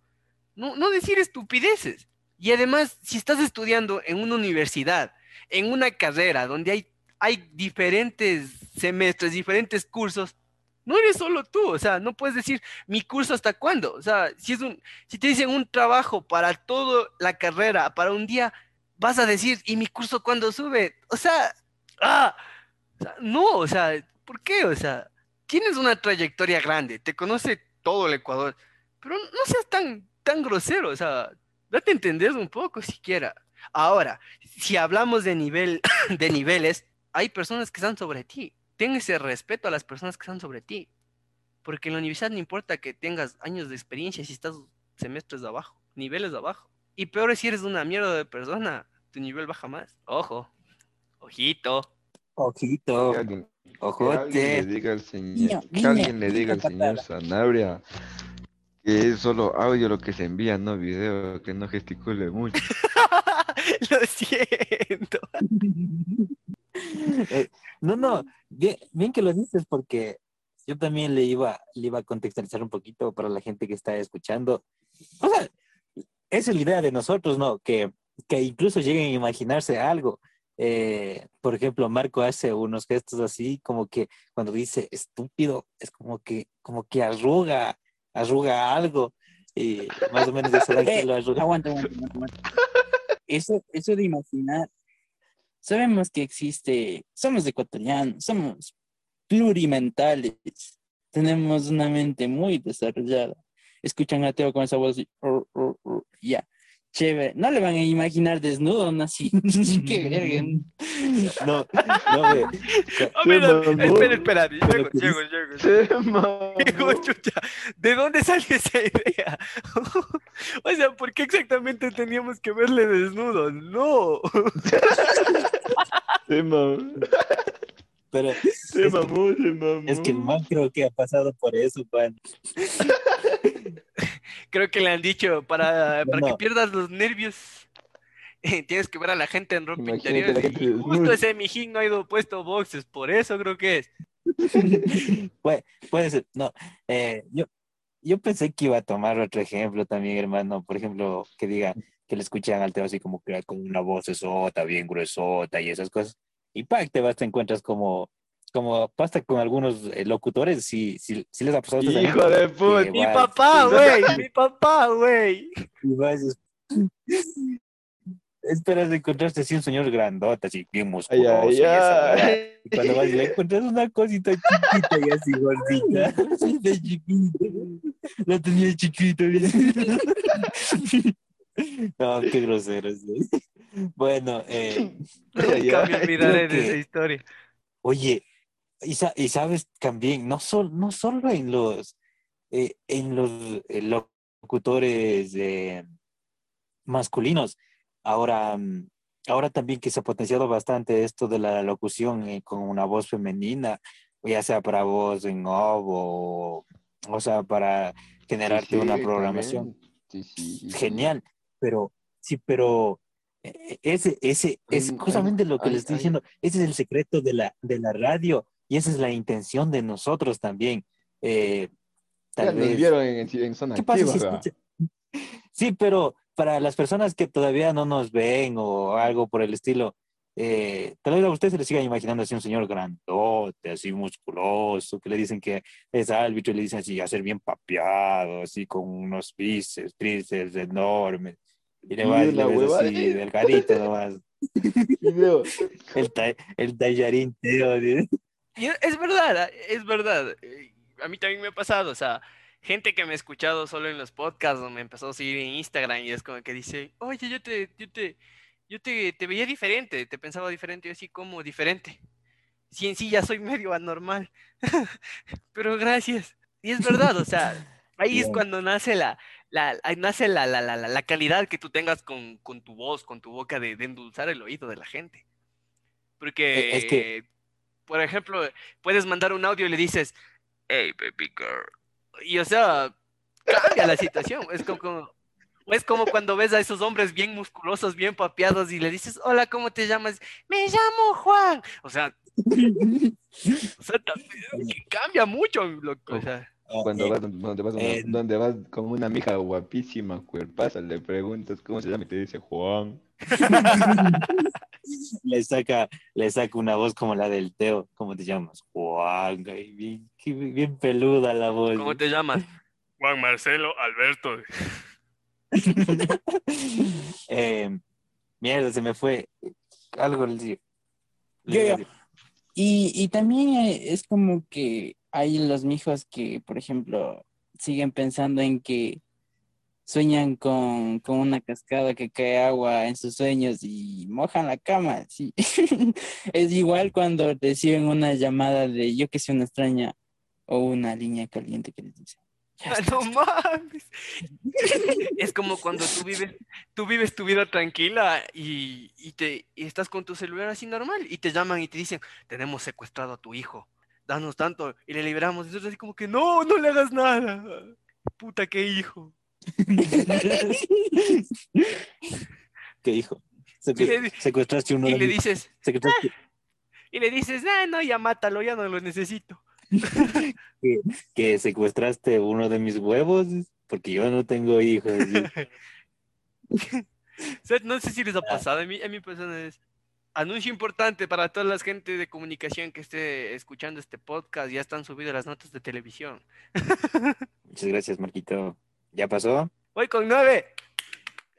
No, no decir estupideces. Y además, si estás estudiando en una universidad, en una carrera donde hay, hay diferentes semestres, diferentes cursos, no eres solo tú. O sea, no puedes decir mi curso hasta cuándo. O sea, si, es un, si te dicen un trabajo para toda la carrera, para un día, vas a decir, ¿y mi curso cuándo sube? O sea, ah, o sea, no, o sea, ¿por qué? O sea, tienes una trayectoria grande, te conoce todo el Ecuador, pero no seas tan, tan grosero, o sea, date a entender un poco siquiera. Ahora, si hablamos de nivel, [laughs] de niveles, hay personas que están sobre ti. Ten ese respeto a las personas que están sobre ti. Porque en la universidad no importa que tengas años de experiencia si estás semestres de abajo, niveles de abajo. Y peor es si eres una mierda de persona, tu nivel baja más. Ojo, ojito. Ojito, Que alguien, que alguien le ojote. diga al señor, que guiño, alguien le diga al señor Sanabria que es solo audio lo que se envía, no video, que no gesticule mucho. [laughs] Lo siento. [laughs] [laughs] Eh, no, no, bien, bien que lo dices porque yo también le iba, le iba a contextualizar un poquito para la gente que está escuchando. O sea, esa es la idea de nosotros, ¿no? Que, que incluso lleguen a imaginarse algo. Eh, por ejemplo, Marco hace unos gestos así, como que cuando dice estúpido, es como que, como que arruga, arruga algo. Y más o menos de esa edad que [laughs] lo arruga. Aguanta, aguanta, aguanta. Eso, eso de imaginar. Sabemos que existe, somos ecuatorianos, somos plurimentales, tenemos una mente muy desarrollada. Escuchan a Teo con esa voz, ya, chévere. No le van a imaginar desnudo, ¿no? Así, [laughs] [laughs] qué verga. No, no, [laughs] espera, espera, llego, que llego, chucha, ¿de dónde salió esa idea? o sea, ¿por qué exactamente teníamos que verle desnudo? No. Mamó. Pero Se Es que- mamó, se mamó. es que el man creo que ha pasado por eso, Juan. [laughs] Creo que le han dicho para, para No. que pierdas los nervios. [laughs] Tienes que ver a la gente en ropa Imagínate interior. y Justo ese mijín no ha ido puesto boxes, por eso creo que es. [laughs] Puede, puede ser, no. eh, yo, yo pensé que iba a tomar otro ejemplo también, hermano. Por ejemplo, que diga que le escuchan al Teo así como que con una voz esota, bien gruesota y esas cosas. Y pa, te vas, te encuentras como, como pasa con algunos eh, locutores, si, si, si les ha pasado Hijo también, de puta. Mi papá, güey, mi papá, güey. y vas es- esperas de encontrarte así un señor grandote, así bien Ay, musculoso. ay, y esa ay. Y cuando vas y le encuentras una cosita chiquita y así gordita. [laughs] De chiquita. La tenía chiquita. [laughs] No, qué grosero. sí. [laughs] Bueno, eh, [laughs] creo de esa historia. oye, y, sa- y sabes también, no, sol- no solo en los, eh, en los eh, locutores eh, masculinos, ahora, mm, ahora también que se ha potenciado bastante esto de la locución eh, con una voz femenina, ya sea para voz en off o, o sea, para generarte Sí, una programación también. Sí, sí, sí, sí. genial, pero sí, pero eh, ese, ese es justamente lo que hay- les estoy diciendo, ese es el secreto de la, de la radio y esa es la intención de nosotros también. Eh, Ya tal nos vez. vieron en, en zona ¿Qué pasa si [laughs] Sí, pero para las personas que todavía no nos ven o algo por el estilo, eh, tal vez a ustedes se les siga imaginando así un señor grandote, así musculoso, que le dicen que es árbitro y le dicen así, a ser bien papeado, así con unos bíceps, tríceps enormes. Y le una ves huevada así, nomás. [laughs] [laughs] El, ta- el tallarín, tío. es verdad, es verdad. Eh, A mí también me ha pasado, o sea, gente que me ha escuchado solo en los podcasts o me empezó a seguir en Instagram y es como que dice, oye, yo te, yo te, yo te, te veía diferente, te pensaba diferente, yo así como diferente. Si en sí ya soy medio anormal, [laughs] pero gracias. Y es verdad, o sea, ahí es cuando nace la, la, nace la, la, la, la- calidad que tú tengas con, con tu voz, con tu boca de, de endulzar el oído de la gente. Porque, Eh, es que- por ejemplo, puedes mandar un audio y le dices, hey, baby girl. Y o sea, cambia la situación. Es como, es como cuando ves a esos hombres bien musculosos, bien papeados y le dices, hola, ¿cómo te llamas? Me llamo Juan. O sea, [laughs] o sea, también que cambia mucho, loco. O sea, Cuando Eh, vas, donde vas, eh, donde vas con una mija guapísima, cuerpaza, le preguntas cómo se llama y te dice Juan. [laughs] le saca, le saca una voz como la del Teo. ¿Cómo te llamas? Juan, güey, bien, qué- bien peluda la voz. ¿cómo te llamas? [laughs] Juan Marcelo Alberto. [laughs] Eh, mierda, se me fue. Algo le digo. Yo, yo. Y, y también eh, es como que hay los mijos que, por ejemplo, siguen pensando en que sueñan con, con una cascada que cae agua en sus sueños y mojan la cama. Sí. [laughs] es igual cuando reciben una llamada de yo que sé, una extraña o una línea caliente que les dice. "Ya Ah, no mames. [laughs] Es como cuando tú vives, tú vives tu vida tranquila y, y te y estás con tu celular así normal y te llaman y te dicen, tenemos secuestrado a tu hijo, danos tanto y le liberamos. Y tú así como que no, no le hagas nada. Puta, qué hijo. [laughs] ¿Qué di- secuestraste uno Y de le dices, secuestraste- y le dices, ah, no, ya mátalo, ya no lo necesito. [laughs] que secuestraste uno de mis huevos porque yo no tengo hijos. [laughs] no sé si les ha pasado, a mí, a mi persona es anuncio importante para toda la gente de comunicación que esté escuchando este podcast, ya están subidas las notas de televisión. Muchas gracias, Marquito. ¿Ya pasó? Voy con nueve.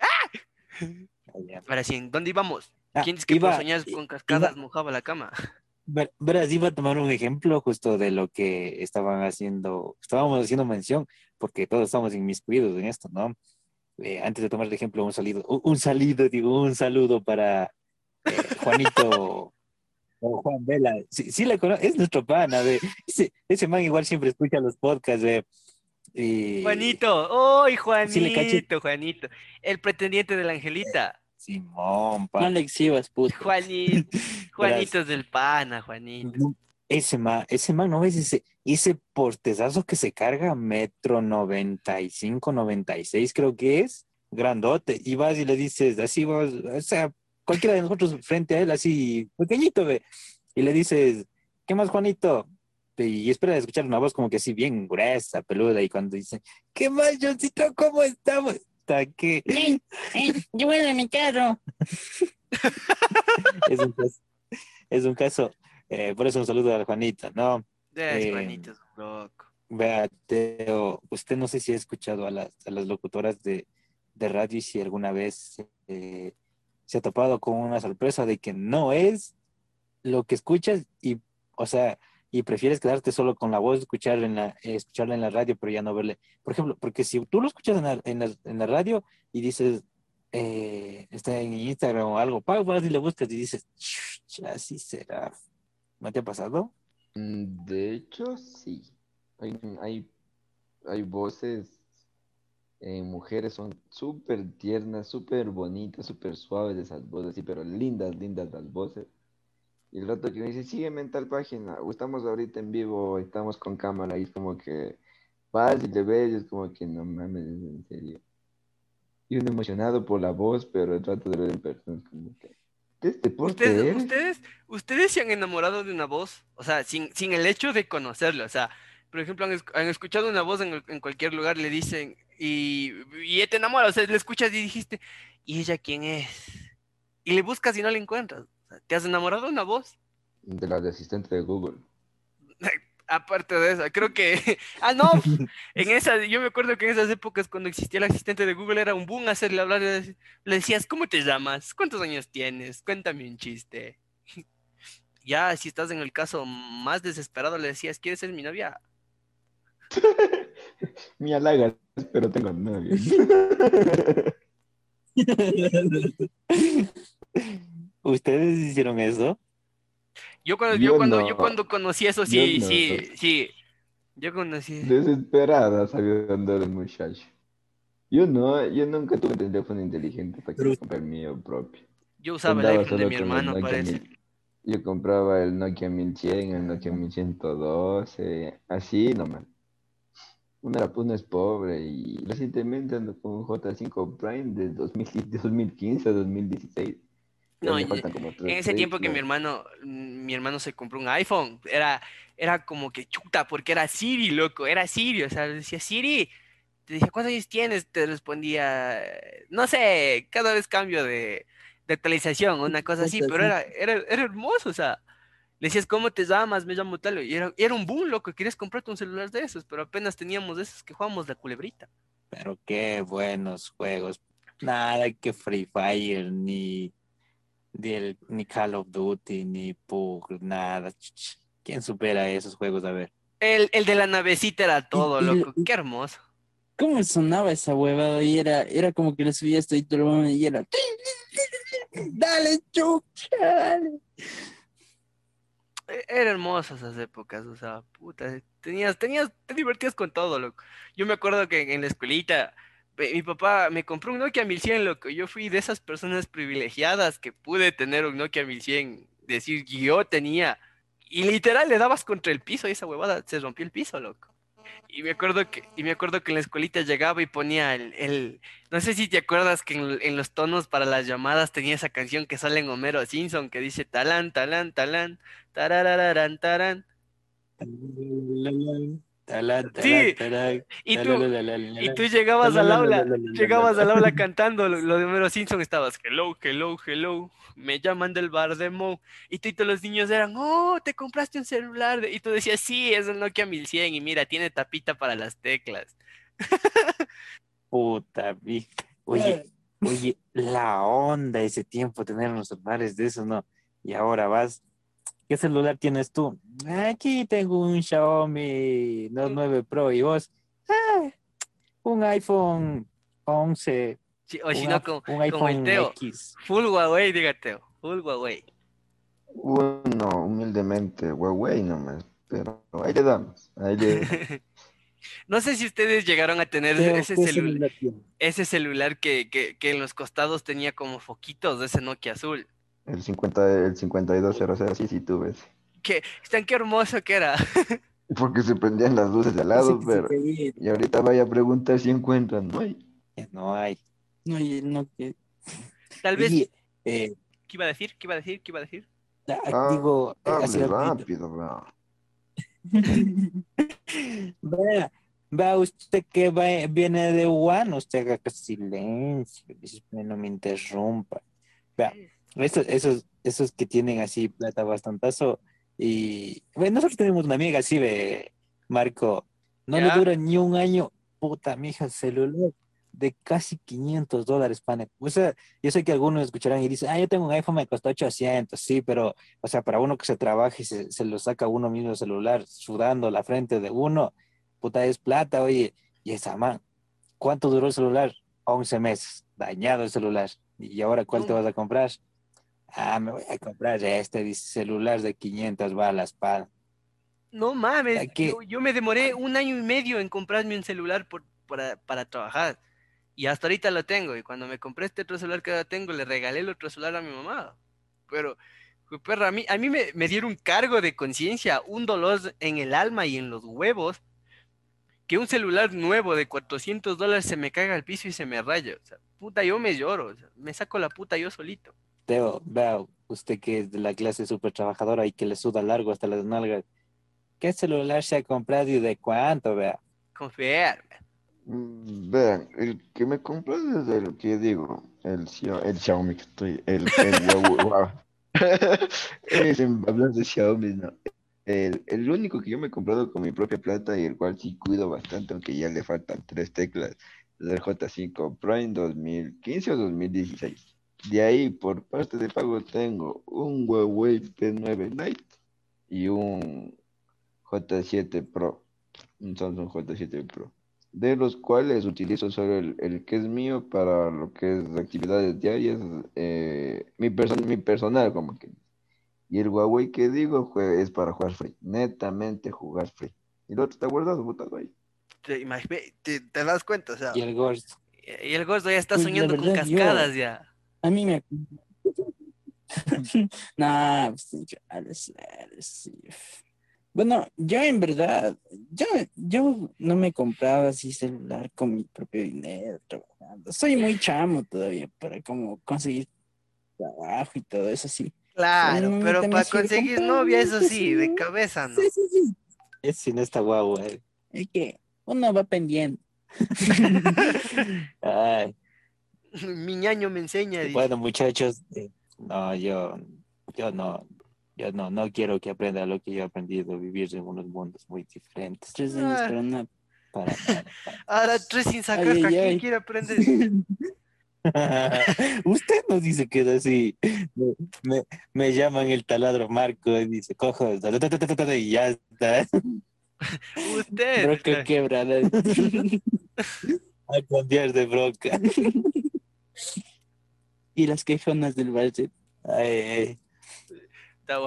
Ah. Ahora sí, ¿en ¿dónde íbamos? Ah, ¿Quién es que iba- soñar con cascadas mojaba la cama? Ver- Verás, iba a tomar un ejemplo justo de lo que estaban haciendo, estábamos haciendo mención, porque todos estamos inmiscuidos en esto, ¿no? Eh, antes de tomar el ejemplo, un salido, un, digo, un saludo para Juanito o Juan Vela. Sí, sí le conozco, es nuestro pana, ve. Ese, ese man igual siempre escucha los podcasts, ve. Y- Juanito, ¡ay, Juanito, Sí le caché. Juanito! El pretendiente de la Angelita. Simón, pa. No le exhibas, puto. Juanito, [laughs] Juanito es del pana, Juanito. Ese man, ese man, ¿no ves ese, ese portezazo que se carga? Metro 95, 96 creo que es. grandote, y vas y le dices así, vos, o sea, cualquiera de nosotros frente a él, así, pequeñito, ve, y le dices, ¿qué más, Juanito? Y espera de escuchar una voz como que así, bien gruesa, peluda, y cuando dice, ¿qué más, Johncito? ¿Cómo estamos? Está que Eh, eh, llévame mi carro. [laughs] es un caso, es un caso, eh, por eso un saludo a Juanito, ¿no? Es Eh, Juanito, es un loco. Vea, Teo, usted no sé si ha escuchado a las, a las locutoras de, de radio y si alguna vez eh, se ha topado con una sorpresa de que no es lo que escuchas y, o sea, y prefieres quedarte solo con la voz, escuchar en la, escucharla en la radio, pero ya no verle. Por ejemplo, porque si tú lo escuchas en la, radio y dices, eh, está en Instagram o algo, vas y le buscas y dices, "Chuch, así será. ¿No te ha pasado? Mm, De hecho, sí. Hay, hay, hay voces en mujeres, son súper tiernas, súper bonitas, súper suaves esas voces, sí, pero lindas, lindas las voces. Y el rato que me dice, sígueme en tal página, o estamos ahorita en vivo, estamos con cámara, y es como que vas y le ves, y es como que no mames, en serio. Y uno emocionado por la voz, pero el trato de ver en persona es como que, ¿qué este ¿Ustedes, ustedes, ustedes se han enamorado de una voz, o sea, sin, sin el hecho de conocerla, o sea, por ejemplo, han, esc- han escuchado una voz en, el- en cualquier lugar, le dicen, y, y te enamoras, o sea, le escuchas y dijiste, ¿y ella quién es? Y le buscas y no la encuentras. O sea, ¿te has enamorado de una voz? De la de asistente de Google. [laughs] Aparte de eso, creo que, [laughs] ah, no, [laughs] en esa, yo me acuerdo que en esas épocas cuando existía el asistente de Google era un boom hacerle hablar, le decías, ¿cómo te llamas? ¿Cuántos años tienes? Cuéntame un chiste. Ya, si estás en el caso más desesperado, le decías, ¿quieres ser mi novia? [laughs] Me halagas, pero tengo novio. [laughs] ¿Ustedes hicieron eso? Yo cuando, yo Yo cuando, no. yo cuando conocí eso, Yo sí, no. sí, sí. Yo conocí. Desesperada salió andar el muchacho. Yo no, yo nunca tuve teléfono inteligente para Pero- que comprar el mío propio. Yo usaba el Andaba iPhone de mi el hermano, parece. mil- Yo compraba el Nokia 1100, el Nokia 1112, así nomás. Era, uno es pobre y recientemente ando con un J5 Prime de 2000 [laughs] de 2015 a 2016. Ya No, En ese tiempo que mi hermano, mi hermano se compró un iPhone, era, era como que chuta, porque era Siri, loco, era Siri, o sea, le decía Siri, te decía, ¿cuántos años tienes? Te respondía, no sé, cada vez cambio de, de actualización, una cosa así, pero era, era, era hermoso, o sea, le decías, ¿cómo te llamas? Me llamo tal, y era, era un boom, loco, querías comprarte un celular de esos, pero apenas teníamos de esos que jugábamos la culebrita. Pero qué buenos juegos. Nada que Free Fire, ni, del- ni Call of Duty, ni PUG, nada. ¿Quién supera esos juegos? A ver. El, el de la navecita era todo, loco, qué hermoso. ¿Cómo sonaba esa huevada? Y era, era como que le subías todo y todo el mundo y era. Dale, chucha, dale. E- Eran hermosas esas épocas, o sea, puta, tenías, tenías, te divertías con todo, loco. Yo me acuerdo que en la escuelita, mi papá me compró un Nokia 1100, loco. Yo fui de esas personas privilegiadas que pude tener un Nokia 1100, decir, yo tenía, y literal le dabas contra el piso y esa huevada se rompió el piso, loco. Y me acuerdo que, y me acuerdo que en la escuelita llegaba y ponía el, el- no sé si te acuerdas que en, los tonos para las llamadas tenía esa canción que sale en Homero Simpson que dice talán, talán, talán. Tararararán, tarán. Sí, Y tú, y tú llegabas al aula, llegabas [laughs] al aula cantando lo, de Homero Simpson, estabas hello, hello, hello, me llaman del bar de Mo. Y tú y todos los niños eran, oh, te compraste un celular. de-". Y tú decías, sí, es el Nokia 1100 y mira, tiene tapita para las teclas. [laughs] Puta. Oye, oye, la onda ese tiempo tener unos celulares de esos, ¿no? Y ahora vas. ¿Qué celular tienes tú? Aquí tengo un Xiaomi Note 9 Pro y vos. "Ah, un iPhone 11. Sí, o si no, con, un el iPhone Teo, X. full Huawei, dígate, full Huawei. Bueno, humildemente, Huawei nomás, pero ahí le damos, ahí le... [laughs] No sé si ustedes llegaron a tener Teo, ese ¿qué celular. ese celular que, que, que en los costados tenía como foquitos de ese Nokia azul. El 50, el 5200, sí, sí tuve ese. Que, están qué hermoso que era. [laughs] Porque se prendían las luces de al lado, pero... caía. Y ahorita vaya a preguntar si encuentran, no hay. No hay. No, y no que. Tal vez, y, eh, ¿qué iba a decir? ¿Qué iba a decir? ¿Qué iba a decir? ah, Ah, digo, eh, así rápido, bro. [laughs] Vea, vea usted que va- viene de Wuhan, usted haga silencio, no me interrumpa. Vea, esos, esos, esos que tienen así plata bastantazo, y bueno, nosotros tenemos una amiga así de Marco, no Ya. le dura ni un año, puta, mija, el celular de casi 500 dólares, pane. O sea, yo sé que algunos escucharán y dicen, ah, yo tengo un iPhone, me costó 800, sí, pero, o sea, para uno que se trabaja y se, se lo saca uno mismo el celular, sudando la frente de uno, puta, es plata, oye, y esa man, ¿cuánto duró el celular? 11 meses, dañado el celular. ¿Y ahora cuál te vas a comprar? Ah, me voy a comprar este dice, celular de 500 balas, pa. No mames, Aquí- yo, yo me demoré un año y medio en comprarme un celular por, para, para trabajar. Y hasta ahorita lo tengo. Y cuando me compré este otro celular que ahora tengo, le regalé el otro celular a mi mamá. Pero, perra, a mí, a mí me, me dieron un cargo de conciencia, un dolor en el alma y en los huevos, que un celular nuevo de 400 dólares se me caiga al piso y se me raya. O sea, puta, yo me lloro. o sea, me saco la puta yo solito. Teo, vea, usted que es de la clase súper trabajadora y que le suda largo hasta las nalgas, ¿qué celular se ha comprado y de cuánto, vea? Confiar. Mm, Vean, el que me compró desde el que digo, el, el Xiaomi que estoy, el, el wow. [laughs] [laughs] Es hablando de Xiaomi, no. El, el único que yo me he comprado con mi propia plata y el cual sí cuido bastante, aunque ya le faltan tres teclas, es el J5 Prime 2015 o 2016. De ahí, por parte de pago, tengo un Huawei P9 Lite y un J7 Pro, un Samsung J7 Pro de los cuales utilizo solo el, el que es mío para lo que es actividades diarias, eh, mi, perso- mi personal como que. Y el Huawei que digo es para jugar free, netamente jugar free. Y el otro está guardado, botado ahí. Te, te, te das cuenta, o sea. Y el Ghost. Y el gordo ya está Pues, soñando con yo- cascadas ya. A mí me. [laughs] nah, pues. Bueno, yo en verdad, yo, yo no me compraba así celular con mi propio dinero trabajando. Soy muy chamo todavía para como conseguir trabajo y todo eso, sí. Claro, no pero para conseguir novia, ¿no? eso Sí, sí, de cabeza no. Sí, sí, sí. Es sin esta guagua. eh. Es que uno va pendiente. [laughs] Ay, [laughs] Mi ñaño me enseña. dice. bueno, muchachos, eh, no, yo, yo no, yo no, no quiero que aprenda lo que yo he aprendido, vivir en unos mundos muy diferentes. Tres años, Ah. pero no. Para [laughs] Ahora tres sin sacar, Ay, ¿a ay, quién ay. quiere aprender? [laughs] Usted nos dice que es así. Me, me, me llaman el taladro Marco y dice, cojo, y ya está. Usted. Broca quebrada. A cambiar de broca. Y las quejonas del Barça. Ay, ay, Está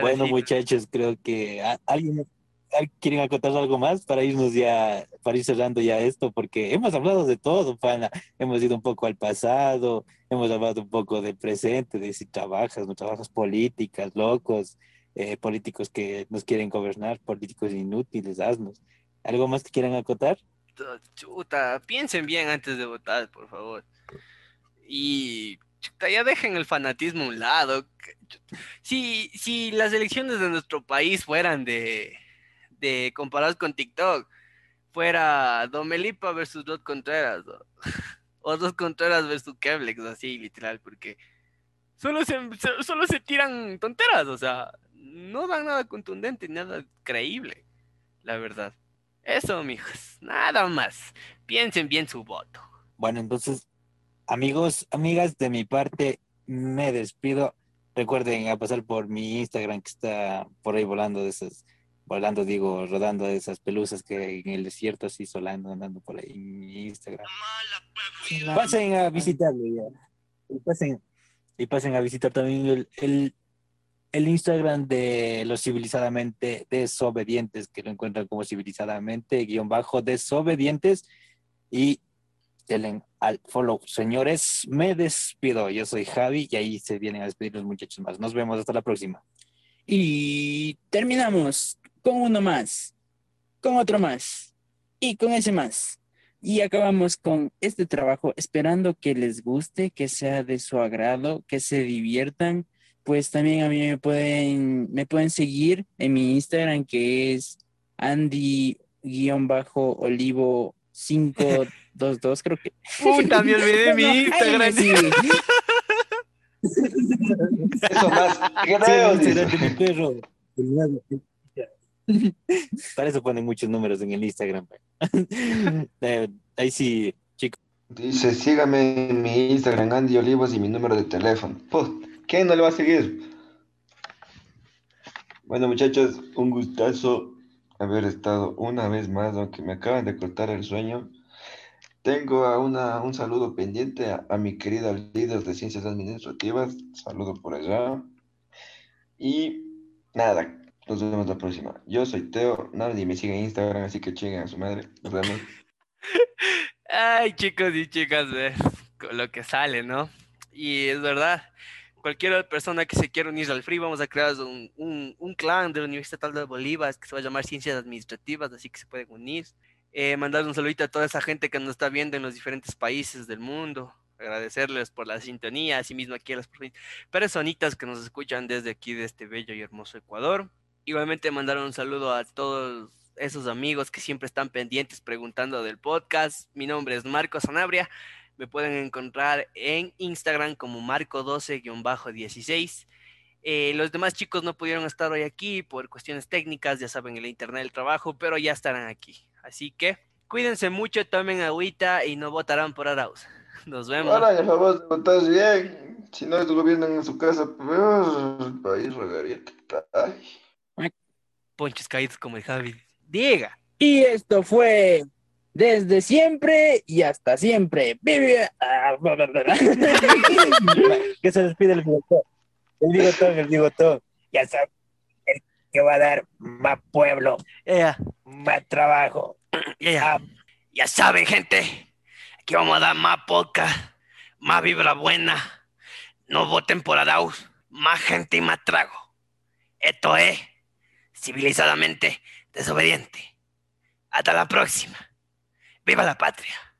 bueno, ay, muchachos, creo que alguien ¿al- quieren acotar algo más para irnos ya, para ir cerrando ya esto, porque hemos hablado de todo, pana. Hemos ido un poco al pasado, hemos hablado un poco del presente, de si trabajas, no trabajas, políticas, locos, eh, políticos que nos quieren gobernar, políticos inútiles, haznos. ¿Algo más que quieran acotar? Chuta, piensen bien antes de votar, por favor. Y chuta, ya dejen el fanatismo a un lado. Si, si las elecciones de nuestro país fueran de, de comparadas con TikTok, fuera Domelipa versus Rod Contreras, [laughs] o, Rod Contreras versus Keblex, así literal, porque solo se- solo se tiran tonteras, o sea, no dan nada contundente, nada creíble, la verdad. Eso, mijos, nada más. Piensen bien su voto. Bueno, entonces, amigos, amigas, de mi parte, me despido. Recuerden a pasar por mi Instagram que está por ahí volando de esas, volando, digo, rodando de esas pelusas que en el desierto así solando, andando por ahí mi Instagram. Pasen a visitarlo ya. Y pasen, y pasen a visitar también el, el, el Instagram de los civilizadamente desobedientes, que lo encuentran como civilizadamente, guion bajo, desobedientes. Y denle al follow. Señores, me despido. Yo soy Javi y ahí se vienen a despedir los muchachos más. Nos vemos hasta la próxima. Y terminamos con uno más, con otro más y con ese más. Y acabamos con este trabajo, esperando que les guste, que sea de su agrado, que se diviertan. Pues también a mí me pueden, me pueden seguir en mi Instagram, que es Andy-Olivo 522, creo que. Puta, [laughs] me olvidé mi Instagram. Eso más. [laughs] Perro. [laughs] Para eso ponen muchos números en el Instagram. Eh, Ahí sí, chicos. Dice, sígame en mi Instagram, Andy Olivos, y mi número de teléfono. ¿quién no le va a seguir? Bueno, muchachos, un gustazo haber estado una vez más, aunque me acaban de cortar el sueño. Tengo a una, un saludo pendiente a, a mi querida líder de ciencias administrativas. Saludo por allá. Y nada, nos vemos la próxima. Yo soy Teo, nadie me sigue en Instagram, así que chinguen a su madre. Nos vemos. [laughs] Ay, chicos y chicas, lo que sale, ¿no? Y es verdad, cualquier persona que se quiera unir al Free, vamos a crear un, un, un clan de la Universidad de Bolívar que se va a llamar Ciencias Administrativas, así que se pueden unir. Eh, mandar un saludito a toda esa gente que nos está viendo en los diferentes países del mundo. Agradecerles por la sintonía, asimismo aquí a las perso- personitas que nos escuchan desde aquí, de este bello y hermoso Ecuador. Igualmente mandar un saludo a todos esos amigos que siempre están pendientes preguntando del podcast. Mi nombre es Marco Sanabria. Me pueden encontrar en Instagram como Marco12-16. Eh, los demás chicos no pudieron estar hoy aquí por cuestiones técnicas, ya saben, el internet, el trabajo, pero ya estarán aquí. Así que cuídense mucho, tomen agüita y no votarán por Arauz. [laughs] Nos vemos. Ahora, por favor, te votas bien. Si no, tu gobierno en su casa, peor el país regaría. Ay. Ponches caídos como el Javi. Diga. Y esto fue desde siempre y hasta siempre. Vive-. [laughs] Que se despide el bigotón. El bigotón, el bigotón. ya sabes, que va a dar más pueblo, más trabajo. ya, ya. Ya saben, gente. Aquí vamos a dar más podcast, más vibra buena. No voten por Arauz. Más gente y más trago. Esto es civilizadamente desobediente. Hasta la próxima. ¡Viva la patria!